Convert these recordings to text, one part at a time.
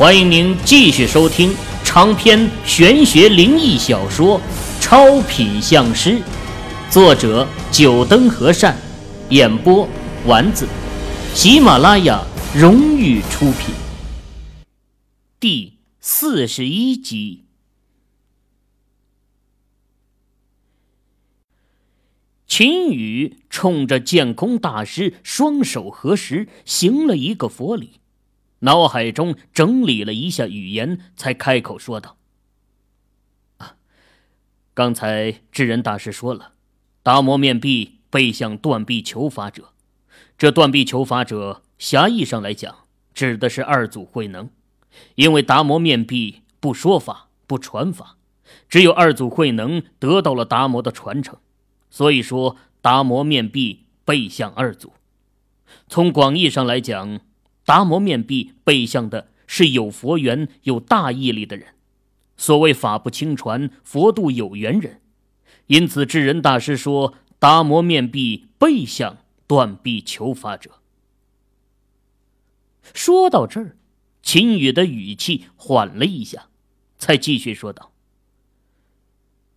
欢迎您继续收听长篇玄学灵异小说《超品相师》，作者：九灯和善，演播：丸子，喜马拉雅荣誉出品。第四十一集，秦羽冲着剑空大师双手合十，行了一个佛礼。脑海中整理了一下语言，才开口说道：“啊，刚才智人大师说了，达摩面壁背向断臂求法者。这断臂求法者，狭义上来讲，指的是二祖慧能。因为达摩面壁不说法，不传法，只有二祖慧能得到了达摩的传承，所以说达摩面壁背向二祖。从广义上来讲。”达摩面壁背向的是有佛缘、有大毅力的人，所谓法不轻传，佛度有缘人。因此，智人大师说达摩面壁背向断臂求法者。说到这儿，秦羽的语气缓了一下，才继续说道：“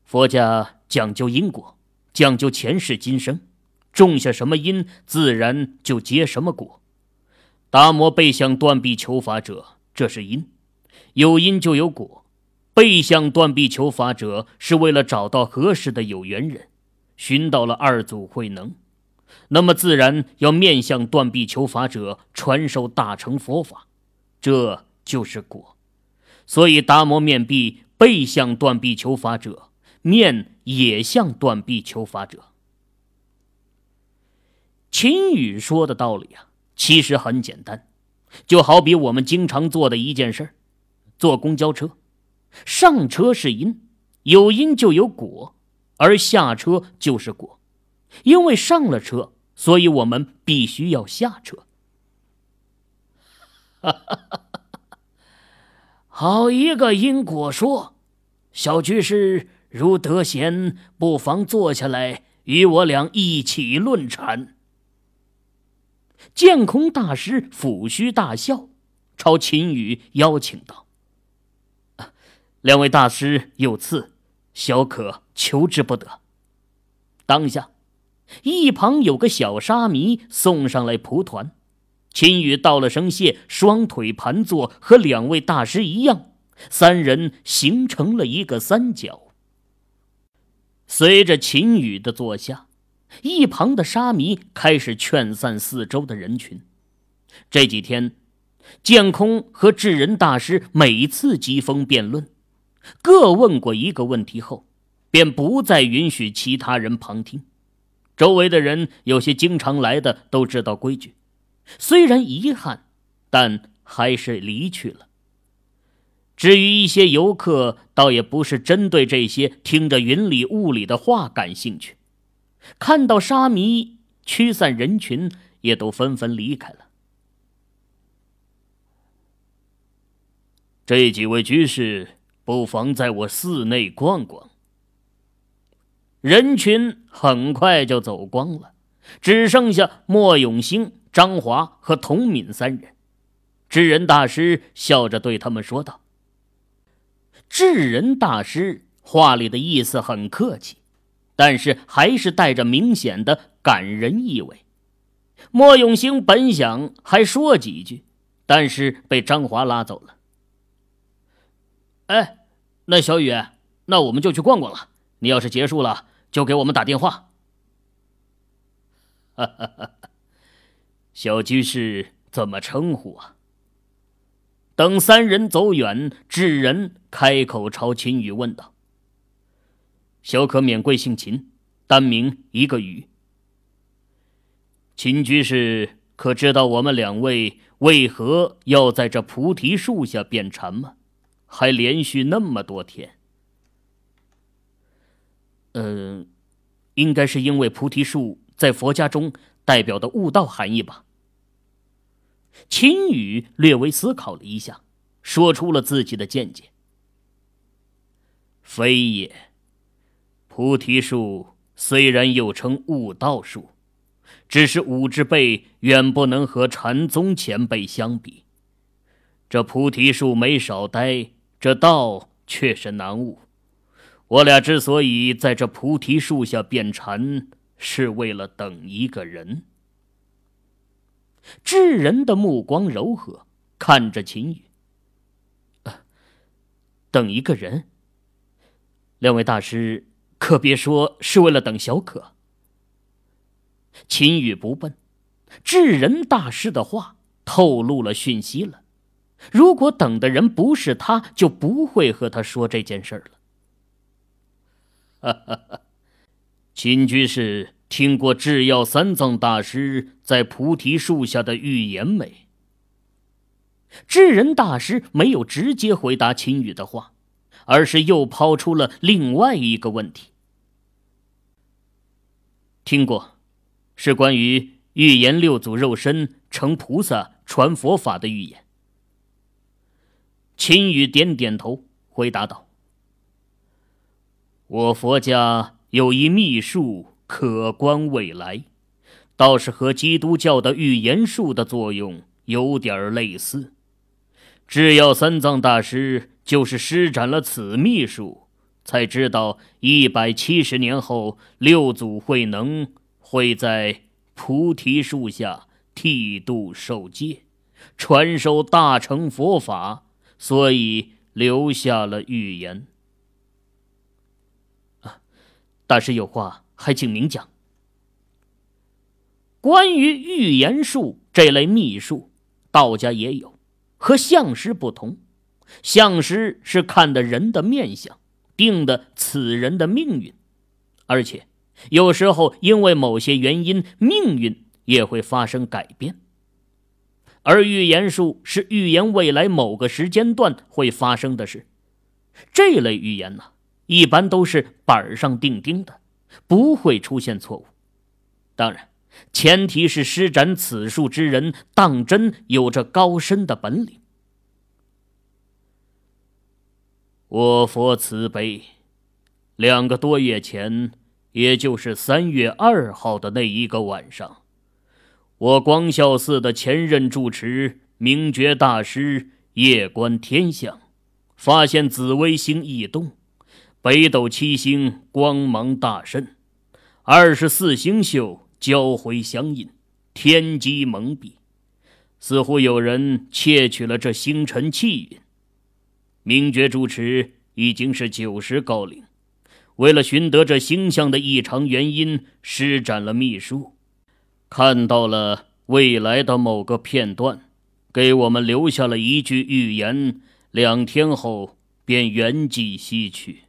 佛家讲究因果，讲究前世今生，种下什么因，自然就结什么果。”达摩背向断臂求法者，这是因，有因就有果。背向断臂求法者是为了找到合适的有缘人，寻到了二祖慧能，那么自然要面向断臂求法者传授大乘佛法，这就是果。所以达摩面壁背向断臂求法者，面也向断臂求法者。秦羽说的道理啊。其实很简单，就好比我们经常做的一件事坐公交车，上车是因，有因就有果，而下车就是果，因为上了车，所以我们必须要下车。好一个因果说，小居士如得闲，不妨坐下来与我俩一起论禅。剑空大师抚须大笑，朝秦羽邀请道：“两位大师有赐，小可求之不得。”当下，一旁有个小沙弥送上来蒲团，秦羽道了声谢，双腿盘坐，和两位大师一样，三人形成了一个三角。随着秦羽的坐下。一旁的沙弥开始劝散四周的人群。这几天，剑空和智人大师每次疾风辩论，各问过一个问题后，便不再允许其他人旁听。周围的人有些经常来的都知道规矩，虽然遗憾，但还是离去了。至于一些游客，倒也不是针对这些听着云里雾里的话感兴趣。看到沙弥驱散人群，也都纷纷离开了。这几位居士不妨在我寺内逛逛。人群很快就走光了，只剩下莫永兴、张华和童敏三人。智人大师笑着对他们说道：“智人大师话里的意思很客气。”但是还是带着明显的感人意味。莫永兴本想还说几句，但是被张华拉走了。哎，那小雨，那我们就去逛逛了。你要是结束了，就给我们打电话。小居士怎么称呼啊？等三人走远，智人开口朝秦羽问道。小可免贵姓秦，单名一个羽。秦居士，可知道我们两位为何要在这菩提树下辩禅吗？还连续那么多天。嗯，应该是因为菩提树在佛家中代表的悟道含义吧。秦羽略微思考了一下，说出了自己的见解。非也。菩提树虽然又称悟道树，只是武之辈远不能和禅宗前辈相比。这菩提树没少待，这道却是难悟。我俩之所以在这菩提树下变禅，是为了等一个人。智人的目光柔和，看着秦羽。等一个人。两位大师，可别说是为了等小可。秦羽不笨，智人大师的话透露了讯息了。如果等的人不是他，就不会和他说这件事了。秦居士听过智药三藏大师在菩提树下的预言没？智人大师没有直接回答秦羽的话，而是又抛出了另外一个问题。听过，是关于预言六祖肉身成菩萨传佛法的预言。秦羽点点头，回答道。我佛家有一秘术，可观未来，倒是和基督教的预言术的作用有点类似。只要三藏大师就是施展了此秘术，才知道一百七十年后六祖慧能会在菩提树下剃度受戒，传授大乘佛法，所以留下了预言。大师有话，还请明讲。关于预言术这类秘术，道家也有，和相师不同。相师是看的人的面相，定的此人的命运，而且有时候因为某些原因，命运也会发生改变。而预言术是预言未来某个时间段会发生的事。这类预言呢？一般都是板上钉钉的，不会出现错误。当然，前提是施展此术之人当真有着高深的本领。我佛慈悲，两个多月前，也就是三月二号的那一个晚上，我光孝寺的前任住持明觉大师夜观天象，发现紫微星异动。北斗七星光芒大盛，二十四星宿交辉相映，天机蒙蔽，似乎有人窃取了这星辰气运。明觉主持已经是九十高龄，为了寻得这星象的异常原因，施展了秘术，看到了未来的某个片段，给我们留下了一句预言，两天后便圆寂西去。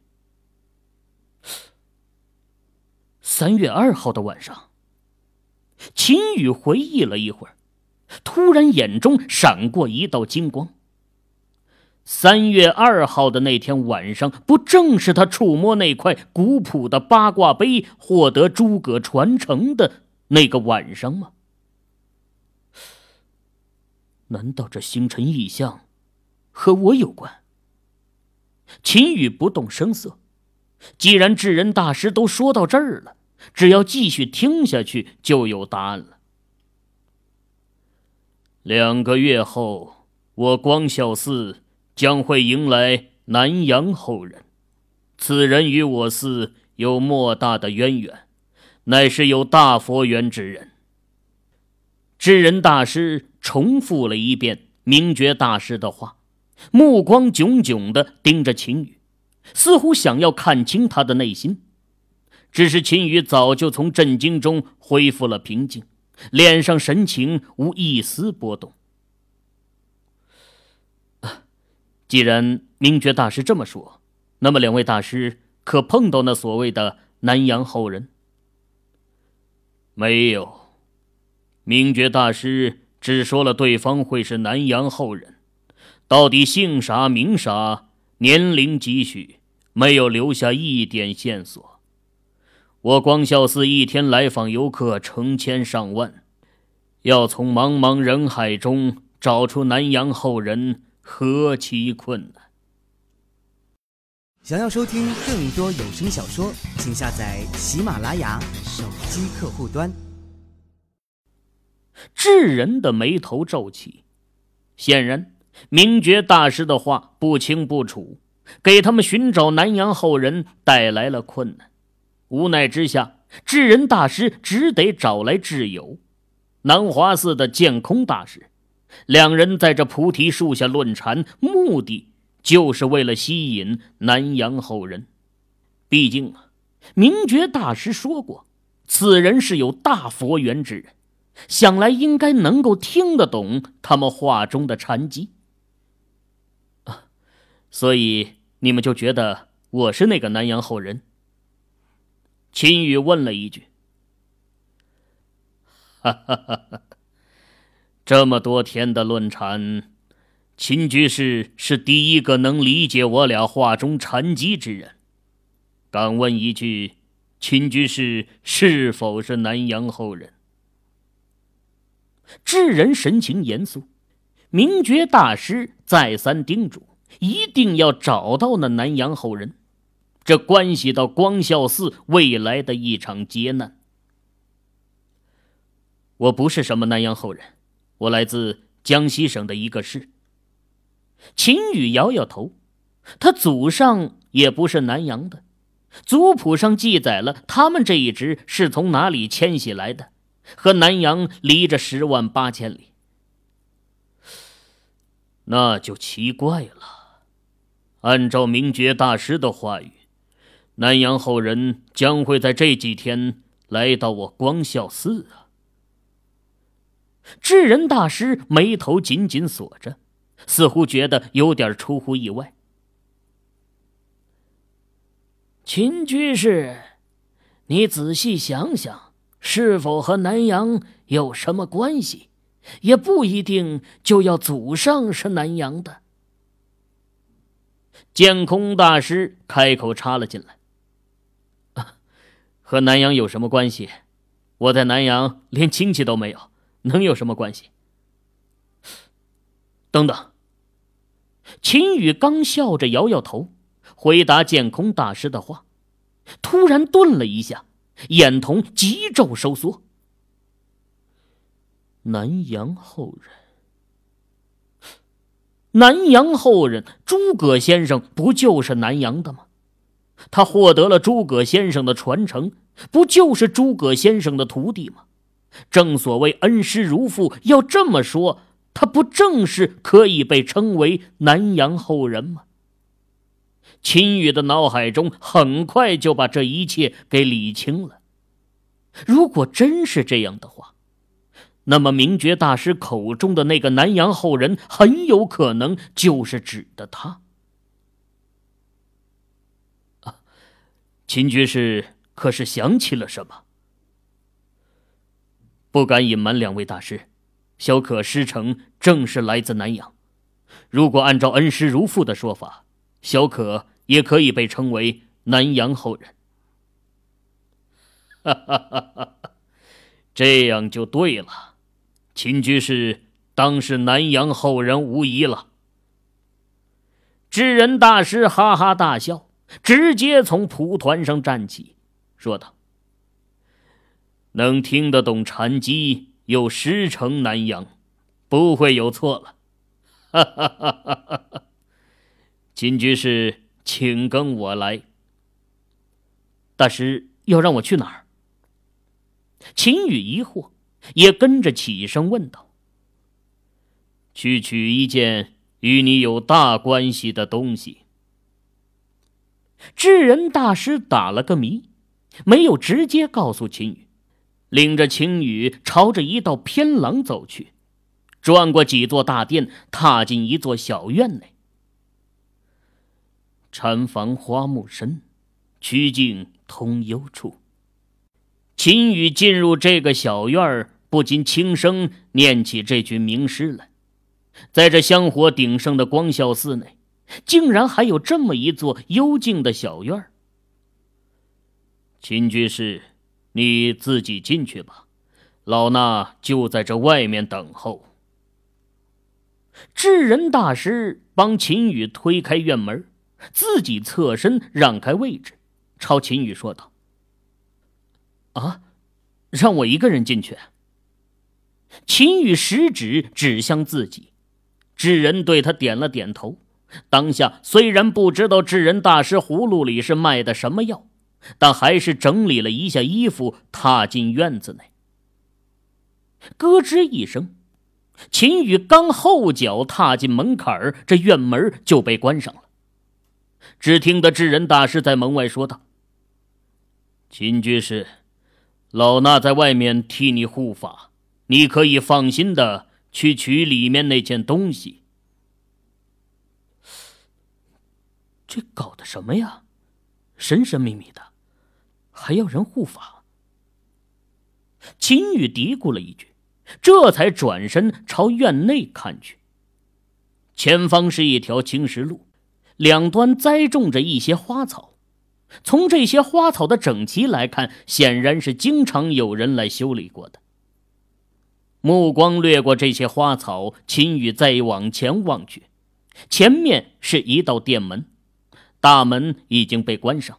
三月二号的晚上，秦羽回忆了一会儿，突然眼中闪过一道金光。三月二号的那天晚上，不正是他触摸那块古朴的八卦碑，获得诸葛传承的那个晚上吗？难道这星辰异象和我有关？秦羽不动声色。既然智人大师都说到这儿了，只要继续听下去就有答案了。两个月后，我光孝寺将会迎来南阳后人，此人与我寺有莫大的渊源，乃是有大佛缘之人。智人大师重复了一遍明觉大师的话，目光炯炯的盯着秦羽。似乎想要看清他的内心，只是秦羽早就从震惊中恢复了平静，脸上神情无一丝波动。既然明觉大师这么说，那么两位大师可碰到那所谓的南阳后人？没有，明觉大师只说了对方会是南阳后人，到底姓啥名啥？年龄几许，没有留下一点线索。我光孝寺一天来访游客成千上万，要从茫茫人海中找出南阳后人，何其困难！想要收听更多有声小说，请下载喜马拉雅手机客户端。智人的眉头皱起，显然。明觉大师的话不清不楚，给他们寻找南阳后人带来了困难。无奈之下，智人大师只得找来挚友南华寺的建空大师。两人在这菩提树下论禅，目的就是为了吸引南阳后人。毕竟啊，明觉大师说过，此人是有大佛缘之人，想来应该能够听得懂他们话中的禅机。啊，所以你们就觉得我是那个南阳后人？秦羽问了一句：“哈哈哈哈这么多天的论禅，秦居士是第一个能理解我俩话中禅机之人。敢问一句，秦居士是否是南阳后人？”智人神情严肃，明觉大师再三叮嘱，一定要找到那南阳后人。这关系到光孝寺未来的一场劫难。我不是什么南阳后人，我来自江西省的一个市。秦羽摇摇头，他祖上也不是南阳的，族谱上记载了他们这一支是从哪里迁徙来的，和南阳离着十万八千里。那就奇怪了，按照明觉大师的话语。南阳后人将会在这几天来到我光孝寺啊！智仁大师眉头紧紧锁着，似乎觉得有点出乎意外。秦居士，你仔细想想，是否和南阳有什么关系？也不一定就要祖上是南阳的。剑空大师开口插了进来。和南阳有什么关系？我在南阳连亲戚都没有，能有什么关系？等等。秦羽刚笑着摇摇头，回答剑空大师的话，突然顿了一下，眼瞳急骤收缩。南阳后人，南阳后人，诸葛先生不就是南阳的吗？他获得了诸葛先生的传承，不就是诸葛先生的徒弟吗？正所谓恩师如父，要这么说，他不正是可以被称为南阳后人吗？秦羽的脑海中很快就把这一切给理清了。如果真是这样的话，那么明觉大师口中的那个南阳后人，很有可能就是指的他。秦居士可是想起了什么？不敢隐瞒两位大师，小可师承正是来自南阳。如果按照恩师如父的说法，小可也可以被称为南阳后人。哈哈哈！这样就对了，秦居士当是南阳后人无疑了。知人大师哈哈大笑。直接从蒲团上站起，说道：“能听得懂禅机，又师承南阳，不会有错了。”哈哈哈哈哈！金居士，请跟我来。大师要让我去哪儿？秦羽疑惑，也跟着起身问道：“去取一件与你有大关系的东西。”智仁大师打了个谜，没有直接告诉秦羽，领着秦雨朝着一道偏廊走去，转过几座大殿，踏进一座小院内。禅房花木深，曲径通幽处。秦雨进入这个小院儿，不禁轻声念起这句名诗来。在这香火鼎盛的光孝寺内。竟然还有这么一座幽静的小院儿。秦居士，你自己进去吧，老衲就在这外面等候。智仁大师帮秦羽推开院门，自己侧身让开位置，朝秦羽说道：“啊，让我一个人进去。”秦羽食指指向自己。智人对他点了点头。当下虽然不知道智人大师葫芦里是卖的什么药，但还是整理了一下衣服，踏进院子内。咯吱一声，秦羽刚后脚踏进门槛儿，这院门就被关上了。只听得智人大师在门外说道：“秦居士，老衲在外面替你护法，你可以放心的去取里面那件东西。”这搞的什么呀？神神秘秘的，还要人护法。秦宇嘀咕了一句，这才转身朝院内看去。前方是一条青石路。两端栽种着一些花草，从这些花草的整齐来看，显然是经常有人来修理过的。目光掠过这些花草，秦宇再往前望去，前面是一道殿门，大门已经被关上。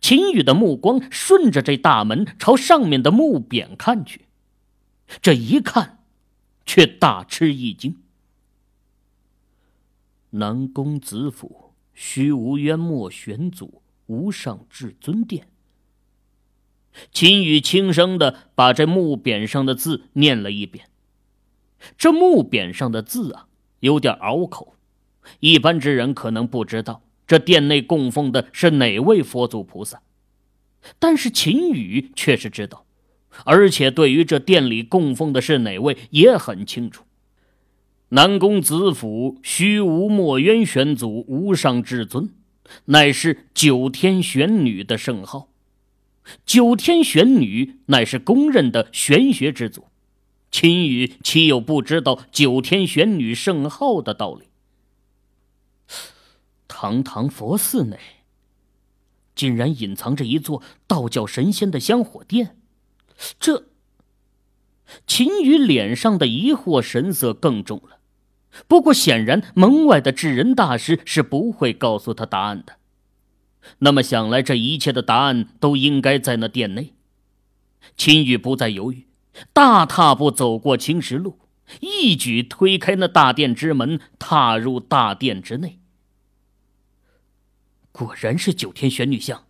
秦羽的目光顺着这大门朝上面的木匾看去，这一看，却大吃一惊。南宫子府虚无渊墨玄祖无上至尊殿。秦羽轻声的把这木匾上的字念了一遍。这木匾上的字啊，有点拗口，一般之人可能不知道这殿内供奉的是哪位佛祖菩萨，但是秦羽却是知道，而且对于这殿里供奉的是哪位也很清楚。南宫子府虚无墨渊玄祖无上至尊，乃是九天玄女的圣号。九天玄女乃是公认的玄学之祖，秦羽岂有不知道九天玄女圣号的道理？堂堂佛寺内，竟然隐藏着一座道教神仙的香火殿，这……秦羽脸上的疑惑神色更重了。不过，显然门外的智人大师是不会告诉他答案的。那么想来，这一切的答案都应该在那殿内。秦羽不再犹豫，大踏步走过青石路，一举推开那大殿之门，踏入大殿之内。果然是九天玄女像。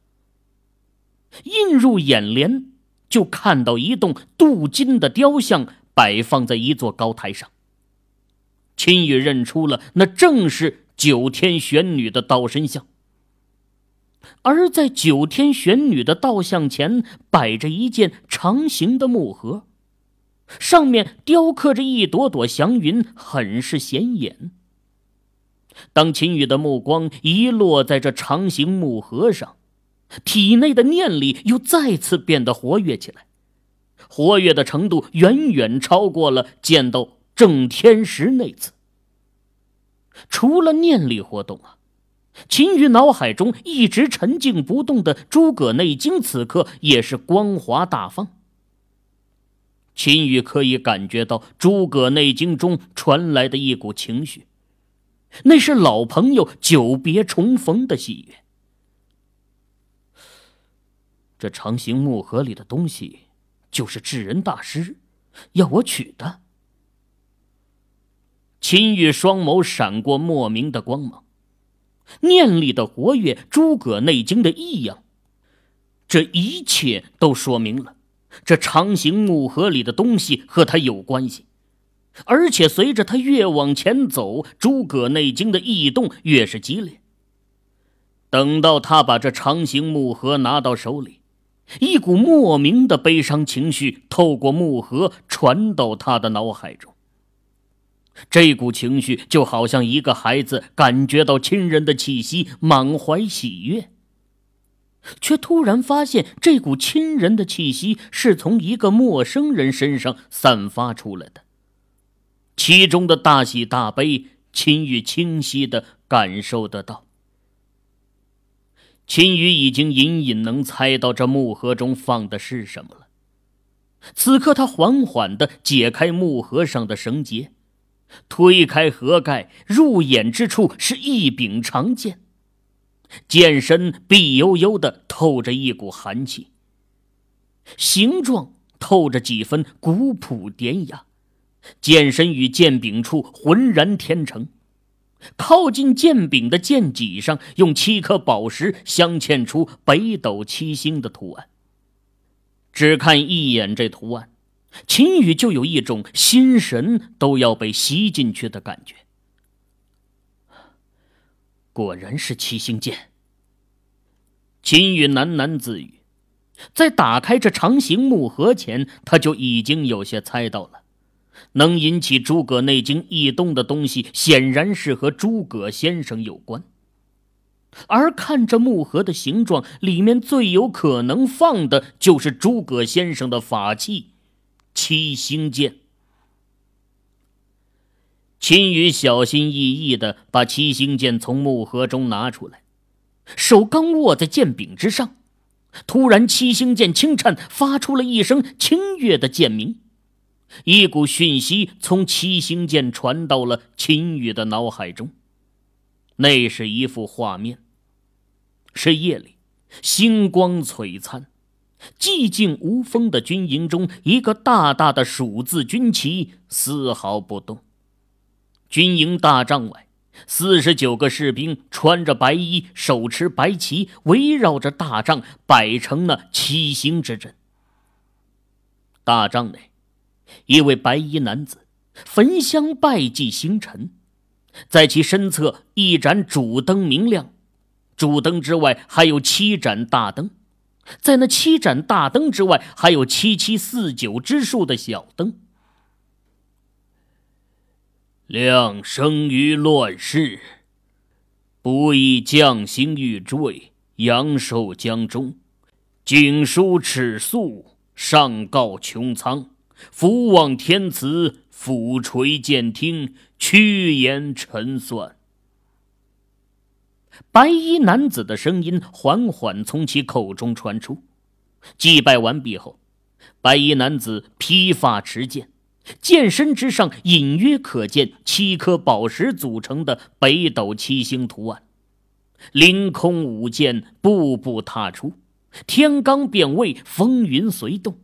映入眼帘，就看到一栋镀金的雕像摆放在一座高台上。秦羽认出了，那正是九天玄女的道身像。而在九天玄女的道像前，摆着一件长形的木盒，上面雕刻着一朵朵祥云，很是显眼。当秦羽的目光一落在这长形木盒上，体内的念力又再次变得活跃起来，活跃的程度远远超过了见到。郑天时那次，除了念力活动啊，秦羽脑海中一直沉静不动的《诸葛内经》此刻也是光华大放。秦羽可以感觉到《诸葛内经》中传来的一股情绪，那是老朋友久别重逢的喜悦。这长形木盒里的东西，就是智人大师要我取的。秦羽双眸闪过莫名的光芒，念力的活跃，诸葛内经的异样，这一切都说明了这长形木盒里的东西和他有关系。而且随着他越往前走，诸葛内经的异动越是激烈。等到他把这长形木盒拿到手里，一股莫名的悲伤情绪透过木盒传到他的脑海中。这股情绪就好像一个孩子感觉到亲人的气息，满怀喜悦，却突然发现这股亲人的气息是从一个陌生人身上散发出来的。其中的大喜大悲，秦羽清晰的感受得到。秦羽已经隐隐能猜到这木盒中放的是什么了。此刻，他缓缓的解开木盒上的绳结。推开盒盖，入眼之处是一柄长剑，剑身碧悠悠的，透着一股寒气。形状透着几分古朴典雅，剑身与剑柄处浑然天成。靠近剑柄的剑脊上，用七颗宝石镶嵌出北斗七星的图案。只看一眼这图案，秦羽就有一种心神都要被吸进去的感觉。果然是七星剑。秦羽喃喃自语，在打开这长形木盒前，他就已经有些猜到了。能引起诸葛内经异动的东西，显然是和诸葛先生有关。而看这木盒的形状，里面最有可能放的就是诸葛先生的法器——七星剑。秦羽小心翼翼的把七星剑从木盒中拿出来，手刚握在剑柄之上，突然七星剑轻颤，发出了一声清越的剑鸣。一股讯息从七星剑传到了秦羽的脑海中，那是一幅画面。是夜里，星光璀璨，寂静无风的军营中，一个大大的蜀字军旗丝毫不动。军营大帐外，四十九个士兵穿着白衣，手持白旗，围绕着大帐摆成了七星之阵。大帐内。一位白衣男子焚香拜祭星辰，在其身侧一盏主灯明亮，主灯之外还有七盏大灯，在那七盏大灯之外还有七七四九之数的小灯。亮生于乱世，不意将星欲坠，阳寿将终，景书尺素，上告穹苍。福望天慈，俯垂剑听，屈言沉算。白衣男子的声音缓缓从其口中传出。祭拜完毕后，白衣男子披发持剑，剑身之上隐约可见七颗宝石组成的北斗七星图案。凌空舞剑，步步踏出，天罡变位，风云随动。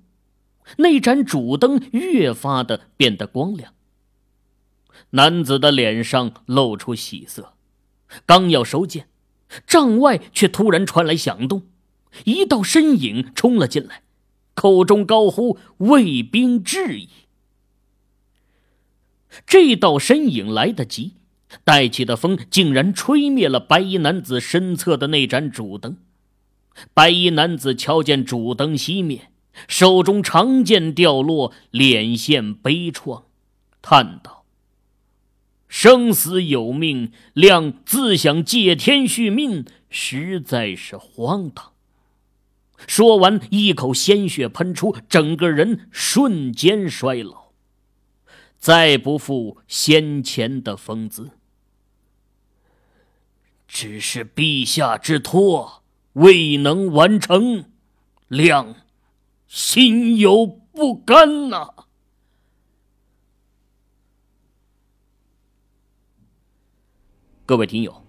那盏主灯越发的变得光亮。男子的脸上露出喜色，刚要收剑，帐外却突然传来响动，一道身影冲了进来，口中高呼“卫兵至矣”。这道身影来得急，带起的风竟然吹灭了白衣男子身侧的那盏主灯。白衣男子瞧见主灯熄灭。手中长剑掉落，脸现悲怆，叹道：“生死有命，亮自想借天续命，实在是荒唐。”说完，一口鲜血喷出，整个人瞬间衰老，再不复先前的风姿。只是陛下之托未能完成，亮。心有不甘呐！各位听友，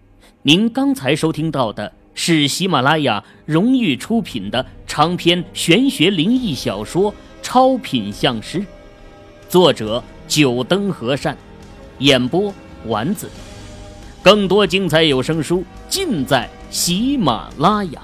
您刚才收听到的是喜马拉雅荣誉出品的长篇玄学灵异小说《超品相师》，作者九灯和善，演播丸子。更多精彩有声书尽在喜马拉雅。